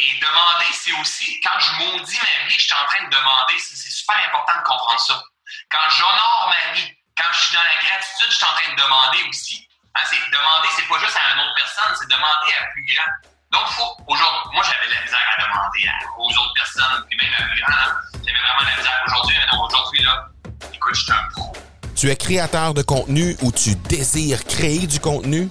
Et, demander, c'est aussi, quand je maudis ma vie, je suis en train de demander. C'est super important de comprendre ça. Quand j'honore ma vie, quand je suis dans la gratitude, je suis en train de demander aussi. Hein, c'est demander, c'est pas juste à une autre personne, c'est demander à plus grand. Donc, faut, aujourd'hui, moi, j'avais de la misère à demander aux autres personnes, puis même à plus grand. Hein. J'avais vraiment de la misère. Aujourd'hui, aujourd'hui, là, écoute, je suis un pro. Tu es créateur de contenu ou tu désires créer du contenu?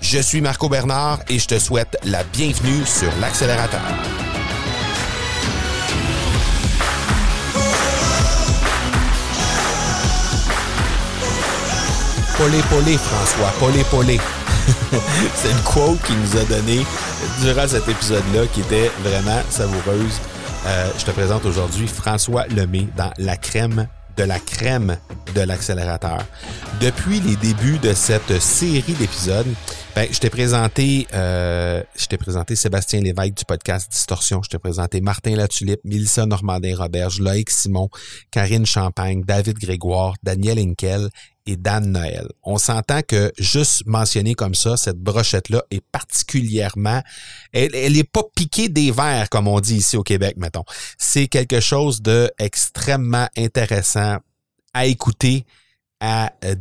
Je suis Marco Bernard et je te souhaite la bienvenue sur l'accélérateur. Polé, polé, François, polé, polé. C'est une quote qu'il nous a donnée durant cet épisode-là qui était vraiment savoureuse. Euh, je te présente aujourd'hui François Lemay dans La crème de la crème de l'accélérateur. Depuis les débuts de cette série d'épisodes, ben, je t'ai présenté, euh, je t'ai présenté Sébastien Lévesque du podcast Distorsion. Je t'ai présenté Martin Latulippe, Mélissa Normandin-Roberge, Loïc Simon, Karine Champagne, David Grégoire, Daniel Inkel et Dan Noël. On s'entend que juste mentionner comme ça, cette brochette-là est particulièrement, elle, est pas piquée des verres comme on dit ici au Québec, mettons. C'est quelque chose de extrêmement intéressant à écouter, à euh,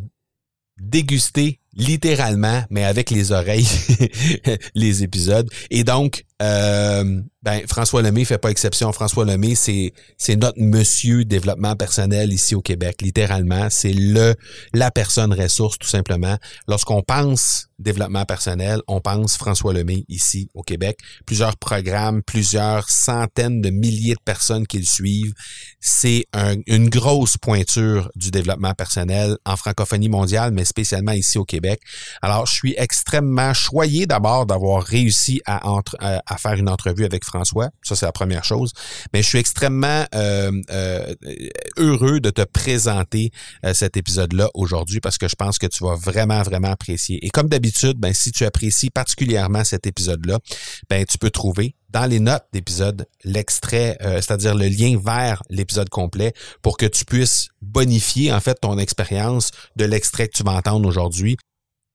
déguster littéralement, mais avec les oreilles, les épisodes. Et donc, euh, ben, François Lemay fait pas exception. François Lemay, c'est, c'est notre monsieur développement personnel ici au Québec, littéralement. C'est le, la personne ressource, tout simplement. Lorsqu'on pense développement personnel, on pense François Lemay ici au Québec. Plusieurs programmes, plusieurs centaines de milliers de personnes qui le suivent. C'est une grosse pointure du développement personnel en francophonie mondiale, mais spécialement ici au Québec. Alors, je suis extrêmement choyé d'abord d'avoir réussi à, entre, à faire une entrevue avec François. Ça, c'est la première chose. Mais je suis extrêmement euh, euh, heureux de te présenter euh, cet épisode-là aujourd'hui parce que je pense que tu vas vraiment, vraiment apprécier. Et comme d'habitude, ben, si tu apprécies particulièrement cet épisode-là, ben, tu peux trouver dans les notes d'épisode l'extrait, c'est-à-dire le lien vers l'épisode complet pour que tu puisses bonifier en fait ton expérience de l'extrait que tu vas entendre aujourd'hui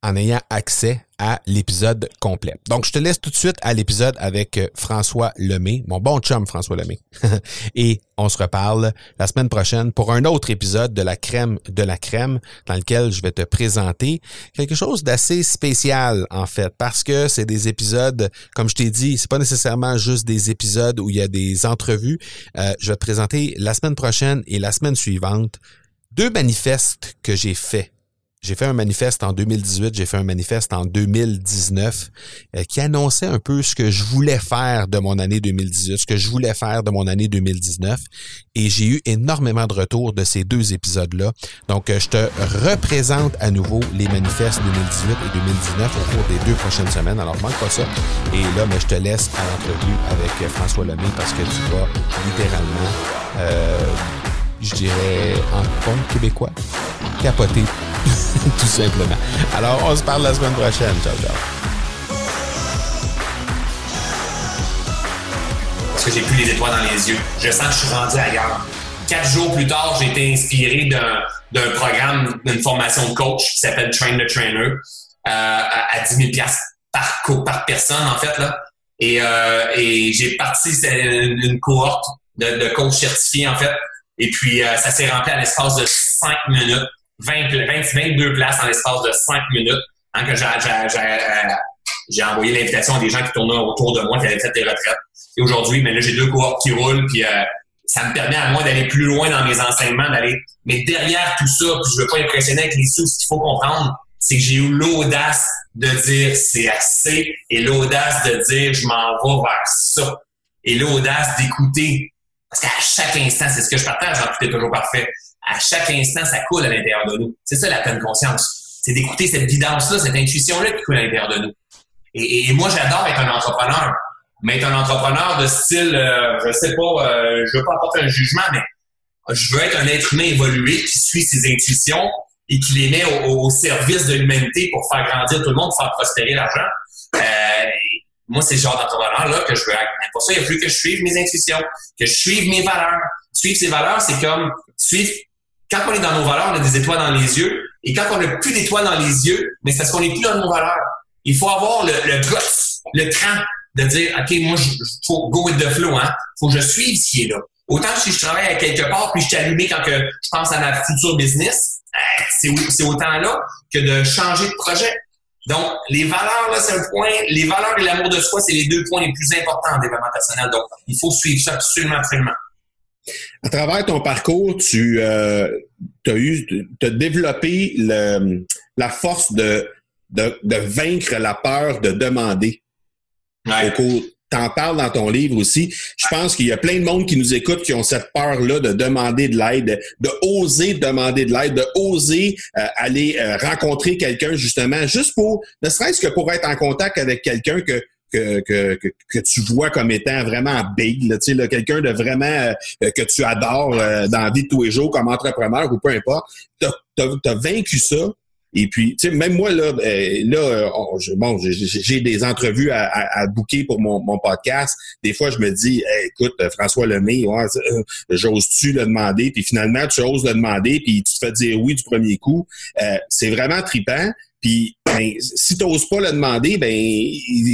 en ayant accès à l'épisode complet. Donc, je te laisse tout de suite à l'épisode avec euh, François Lemay, mon bon chum François Lemay. Et on se reparle la semaine prochaine pour un autre épisode de la crème de la crème dans lequel je vais te présenter quelque chose d'assez spécial en fait parce que c'est des épisodes, comme je t'ai dit, c'est pas nécessairement juste des épisodes où il y a des entrevues. Euh, je vais te présenter la semaine prochaine et la semaine suivante deux manifestes que j'ai faits j'ai fait un manifeste en 2018, j'ai fait un manifeste en 2019 euh, qui annonçait un peu ce que je voulais faire de mon année 2018, ce que je voulais faire de mon année 2019. Et j'ai eu énormément de retours de ces deux épisodes-là. Donc, euh, je te représente à nouveau les manifestes 2018 et 2019 au cours des deux prochaines semaines. Alors, manque pas ça. Et là, mais je te laisse à l'entrevue avec François Lemay parce que tu vas littéralement... Euh, je dirais, en bon québécois, capoter, tout simplement. Alors, on se parle la semaine prochaine. Ciao, ciao. Parce que j'ai plus les étoiles dans les yeux. Je sens que je suis rendu ailleurs. Quatre jours plus tard, j'ai été inspiré d'un programme, d'une formation de coach qui s'appelle Train the Trainer euh, à, 10 000 par, par personne, en fait. Là. Et, euh, et j'ai parti une, cohorte de, de coachs certifiés, en fait, et puis, euh, ça s'est rempli à l'espace de 5 minutes. 20, 22 places en l'espace de 5 minutes. Hein, que j'ai envoyé l'invitation à des gens qui tournaient autour de moi, qui avaient fait des retraites. Et aujourd'hui, mais là, j'ai deux cohortes qui roulent, puis euh, ça me permet à moi d'aller plus loin dans mes enseignements, d'aller. Mais derrière tout ça, puis je veux pas impressionner avec les sous, ce qu'il faut comprendre, c'est que j'ai eu l'audace de dire c'est assez et l'audace de dire je m'en vais vers ça. Et l'audace d'écouter parce qu'à chaque instant, c'est ce que je partage en tout est toujours parfait. À chaque instant, ça coule à l'intérieur de nous. C'est ça la pleine conscience. C'est d'écouter cette guidance-là, cette intuition-là qui coule à l'intérieur de nous. Et, moi, j'adore être un entrepreneur. Mais être un entrepreneur de style, euh, je sais pas, euh, je veux pas apporter un jugement, mais je veux être un être humain évolué qui suit ses intuitions et qui les met au, service de l'humanité pour faire grandir tout le monde, faire prospérer l'argent. Euh, moi, c'est ce genre d'entrepreneur-là que je veux être. Pour ça, il a plus que je suive mes intuitions, que je suive mes valeurs. Suivre ses valeurs, c'est comme suivre. Quand on est dans nos valeurs, on a des étoiles dans les yeux. Et quand on n'a plus d'étoiles dans les yeux, mais c'est parce qu'on n'est plus dans nos valeurs. Il faut avoir le, le le cran de dire, OK, moi, je faut go with the flow, hein. Faut que je suive ce qui est là. Autant si je travaille à quelque part puis je suis allumé quand que je pense à ma future business, eh, c'est autant là que de changer de projet. Donc, les valeurs, là, c'est un point. Les valeurs et l'amour de soi, c'est les deux points les plus importants en développement personnel. Donc, il faut suivre ça absolument, absolument. À travers ton parcours, tu euh, as eu, as développé le, la force de, de, de, vaincre la peur de demander au cours, t'en parles dans ton livre aussi. Je pense qu'il y a plein de monde qui nous écoute qui ont cette peur-là de demander de l'aide, de, oser demander de l'aide, de oser euh, aller euh, rencontrer quelqu'un justement, juste pour, ne serait-ce que pour être en contact avec quelqu'un que tu vois comme étant vraiment big, là, là, quelqu'un de vraiment euh, que tu adores dans la vie de tous les jours comme entrepreneur ou peu importe. Tu as, vaincu ça et puis, tu sais, même moi, là, ben, là bon, j'ai des entrevues à, à, booker pour mon, mon, podcast. Des fois, je me dis, écoute, François Lemay, ouais, euh, j'ose-tu le demander? Puis finalement, tu oses le demander, puis tu te fais dire oui du premier coup. Euh, c'est vraiment tripant. Puis ben, si tu n'oses pas le demander, ben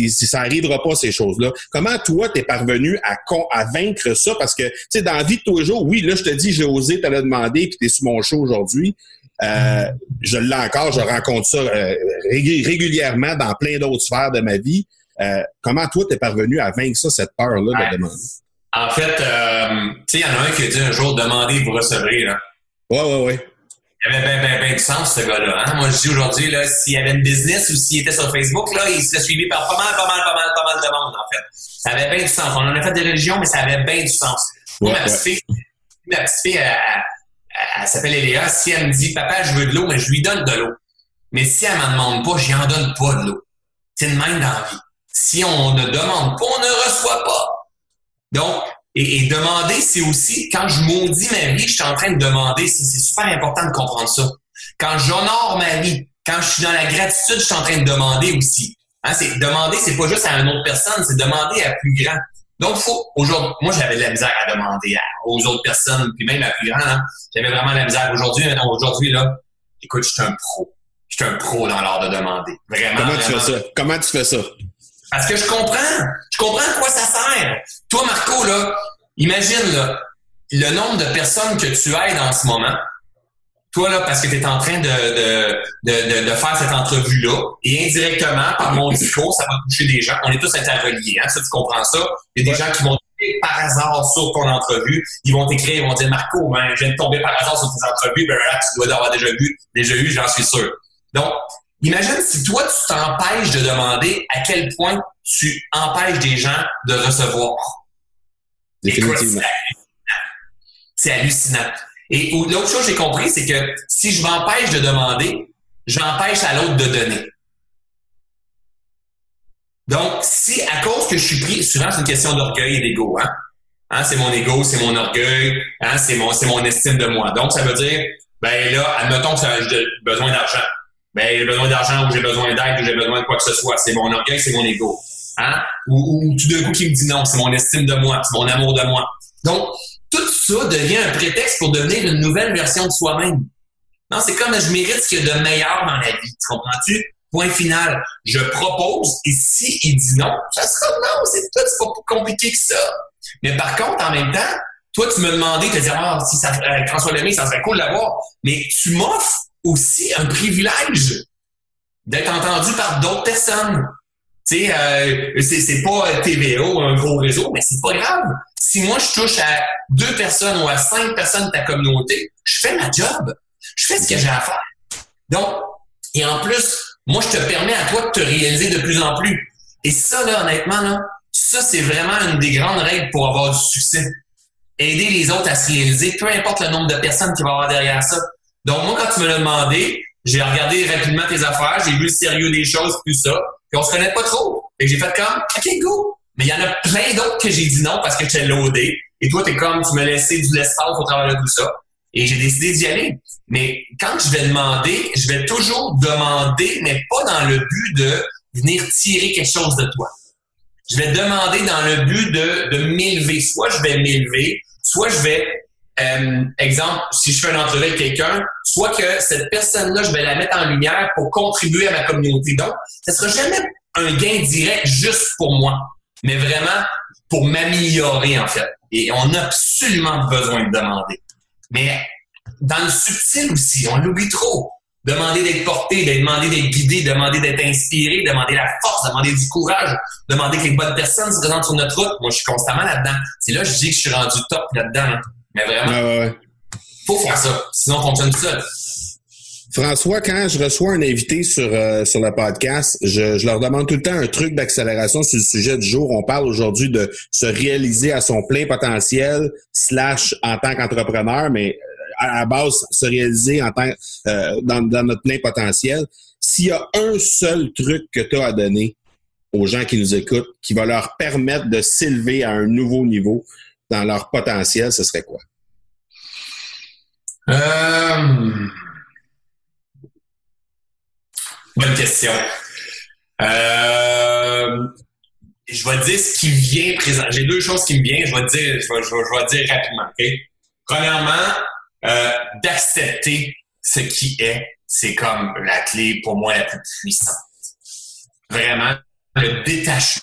ça arrivera pas ces choses-là. Comment toi t'es parvenu à, à vaincre ça? Parce que tu sais dans la vie de tous oui, là je te dis j'ai osé te le demander puis t'es sur mon show aujourd'hui. Euh, je l'ai encore, je rencontre ça euh, régulièrement dans plein d'autres sphères de ma vie. Euh, comment toi, t'es parvenu à vaincre ça, cette peur-là de demander? En fait, tu sais, il y en a un qui a dit un jour demander vous recevrez. Là. Ouais, ouais, ouais. Il avait bien, bien, bien du sens, ce gars-là. Hein? Moi, je dis aujourd'hui, là, s'il y avait une business ou s'il était sur Facebook, là, il serait suivi par pas mal, pas mal, pas mal, pas mal de monde, en fait. Ça avait bien du sens. On en a fait des religions, mais ça avait bien du sens. Moi, ma, petite fille, ma petite fille, elle s'appelle Eléa, si elle me dit Papa, je veux de l'eau, mais je lui donne de l'eau. Mais si elle m'en demande pas, je en donne pas de l'eau. C'est une même dans la vie. Si on ne demande pas, on ne reçoit pas. Donc, et, demander, c'est aussi, quand je maudis ma vie, je suis en train de demander, c'est super important de comprendre ça. Quand j'honore ma vie, quand je suis dans la gratitude, je suis en train de demander aussi. Hein, c'est demander, c'est pas juste à une autre personne, c'est demander à plus grand. Donc, faut, aujourd'hui, moi, j'avais de la misère à demander aux autres personnes, puis même à plus grand, hein, j'avais vraiment de la misère. Aujourd'hui, aujourd'hui, là, écoute, je suis un pro. Je suis un pro dans l'art de demander. Vraiment. Comment tu fais ça? Comment tu fais ça? Parce que je comprends. Je comprends à quoi ça sert. Toi, Marco, là, imagine, là, le nombre de personnes que tu aides en ce moment, toi, là, parce que tu es en train de, de, de, de, faire cette entrevue-là, et indirectement, par mon discours, ça va toucher des gens. On est tous interreliés, hein, ça, tu comprends ça? Il y a des gens qui vont par hasard sur ton entrevue, ils vont t'écrire, ils vont dire Marco, ben, je viens de tomber par hasard sur tes entrevues, ben là, tu dois l'avoir déjà vu, déjà eu, j'en suis sûr. Donc, imagine si toi, tu t'empêches de demander à quel point tu empêches des gens de recevoir. Définitivement. C'est hallucinant. Et l'autre chose que j'ai compris, c'est que si je m'empêche de demander, j'empêche à l'autre de donner. Donc, si à cause que je suis pris, souvent c'est une question d'orgueil et d'ego, hein? hein c'est mon ego, c'est mon orgueil, hein? c'est mon, estime de moi. Donc, ça veut dire, ben là, admettons que j'ai besoin d'argent. Ben, j'ai besoin d'argent ou j'ai besoin d'aide ou j'ai besoin de quoi que ce soit. C'est mon orgueil, c'est mon ego. Hein? Ou, ou tout d'un coup qui me dit non, c'est mon estime de moi, c'est mon amour de moi. Donc, tout ça devient un prétexte pour devenir une nouvelle version de soi-même. Non, c'est comme je mérite ce qu'il y a de meilleur dans la vie. Tu comprends-tu? Point final. Je propose et si il dit non, ça sera non. C'est tout, c'est pas plus compliqué que ça. Mais par contre, en même temps, toi, tu me demandais, tu dire, ah, si ça, François Lemay, ça serait cool de l'avoir. Mais tu m'offres aussi un privilège d'être entendu par d'autres personnes. Tu sais, euh, c'est pas TVA, un gros réseau, mais c'est pas grave. Si moi, je touche à deux personnes ou à cinq personnes de ta communauté, je fais ma job. Je fais ce que j'ai à faire. Donc, et en plus, moi, je te permets à toi de te réaliser de plus en plus. Et ça, là, honnêtement, là, ça, c'est vraiment une des grandes règles pour avoir du succès. Aider les autres à se réaliser, peu importe le nombre de personnes qui vont avoir derrière ça. Donc, moi, quand tu me l'as demandé, j'ai regardé rapidement tes affaires, j'ai vu le sérieux des choses, tout ça, puis on se connaît pas trop. Et j'ai fait comme, OK, go! Mais il y en a plein d'autres que j'ai dit non parce que j'étais loadé. Et toi, t'es comme, tu me laissé du l'espace au travers de tout ça. Et j'ai décidé d'y aller. Mais quand je vais demander, je vais toujours demander, mais pas dans le but de venir tirer quelque chose de toi. Je vais demander dans le but de, de m'élever. Soit je vais m'élever, soit je vais, euh, exemple, si je fais un entrevue avec quelqu'un, soit que cette personne-là, je vais la mettre en lumière pour contribuer à ma communauté. Donc, ce sera jamais un gain direct juste pour moi, mais vraiment pour m'améliorer, en fait. Et on a absolument besoin de demander. Mais dans le subtil aussi, on l'oublie trop. Demander d'être porté, demander d'être guidé, demander d'être inspiré, demander la force, demander du courage, demander que les bonnes personnes se présentent sur notre route. Moi, je suis constamment là-dedans. C'est là que je dis que je suis rendu top là-dedans. Hein. Mais vraiment, ouais, faut faire ça. Sinon, on fonctionne tout seul. François, quand je reçois un invité sur, euh, sur le podcast, je, je leur demande tout le temps un truc d'accélération sur le sujet du jour. On parle aujourd'hui de se réaliser à son plein potentiel, slash en tant qu'entrepreneur, mais euh, à la base, se réaliser en tant euh, dans, dans notre plein potentiel. S'il y a un seul truc que tu as à donner aux gens qui nous écoutent, qui va leur permettre de s'élever à un nouveau niveau dans leur potentiel, ce serait quoi? Euh... Bonne question. Euh... Je vais dire ce qui vient présent. J'ai deux choses qui me viennent. Je vais dire, je vais, dire rapidement. Premièrement, euh, d'accepter ce qui est, c'est comme la clé pour moi la plus puissante. Vraiment, le détachement.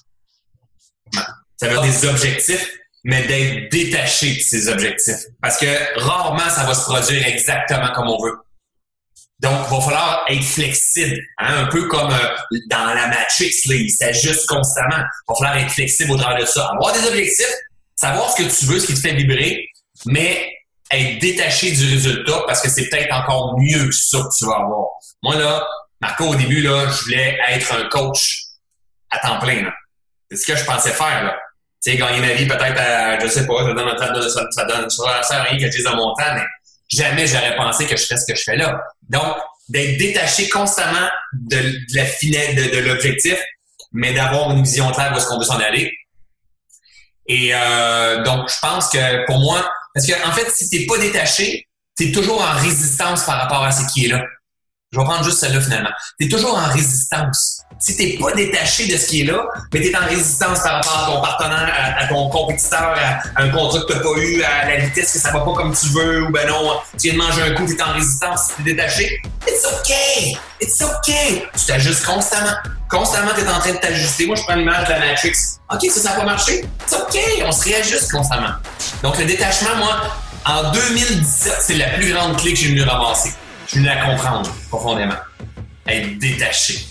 Ça veut dire des objectifs, mais d'être détaché de ces objectifs. Parce que rarement, ça va se produire exactement comme on veut. Donc, il va falloir être flexible, hein, un peu comme euh, dans la Matrix, là, il s'ajuste constamment. Il va falloir être flexible au travers de ça. Avoir des objectifs, savoir ce que tu veux, ce qui te fait vibrer, mais être détaché du résultat parce que c'est peut-être encore mieux que ça que tu vas avoir. Moi, là, Marco, au début, là, je voulais être un coach à temps plein. C'est ce que je pensais faire. Là. Tu sais, gagner ma vie peut-être à, je sais pas, ça donne, ça donne, ça, donne, ça sert à rien que je dise dans mon temps, mais jamais j'aurais pensé que je ferais ce que je fais là. Donc, d'être détaché constamment de, la finesse, de, l'objectif, mais d'avoir une vision claire de ce qu'on veut s'en aller. Et euh, donc, je pense que pour moi, parce que en fait, si t'es pas détaché, t'es toujours en résistance par rapport à ce qui est là. Je vais prendre juste celle-là finalement. T'es toujours en résistance. Si t'es pas détaché de ce qui est là, mais t'es en résistance par rapport à ton partenaire, à, ton compétiteur, à, un contrat que t'as pas eu, à la vitesse que ça va pas comme tu veux, ou ben non, tu viens de manger un coup, t'es en résistance, t'es détaché. It's okay! It's okay! Tu t'ajustes constamment. Constamment, t'es en train de t'ajuster. Moi, je prends l'image de la Matrix. OK, ça, ça n'a pas marché. It's okay! On se réajuste constamment. Donc, le détachement, moi, en 2017, c'est la plus grande clé que j'ai venu ramasser. Je suis venu la comprendre profondément. Être détaché.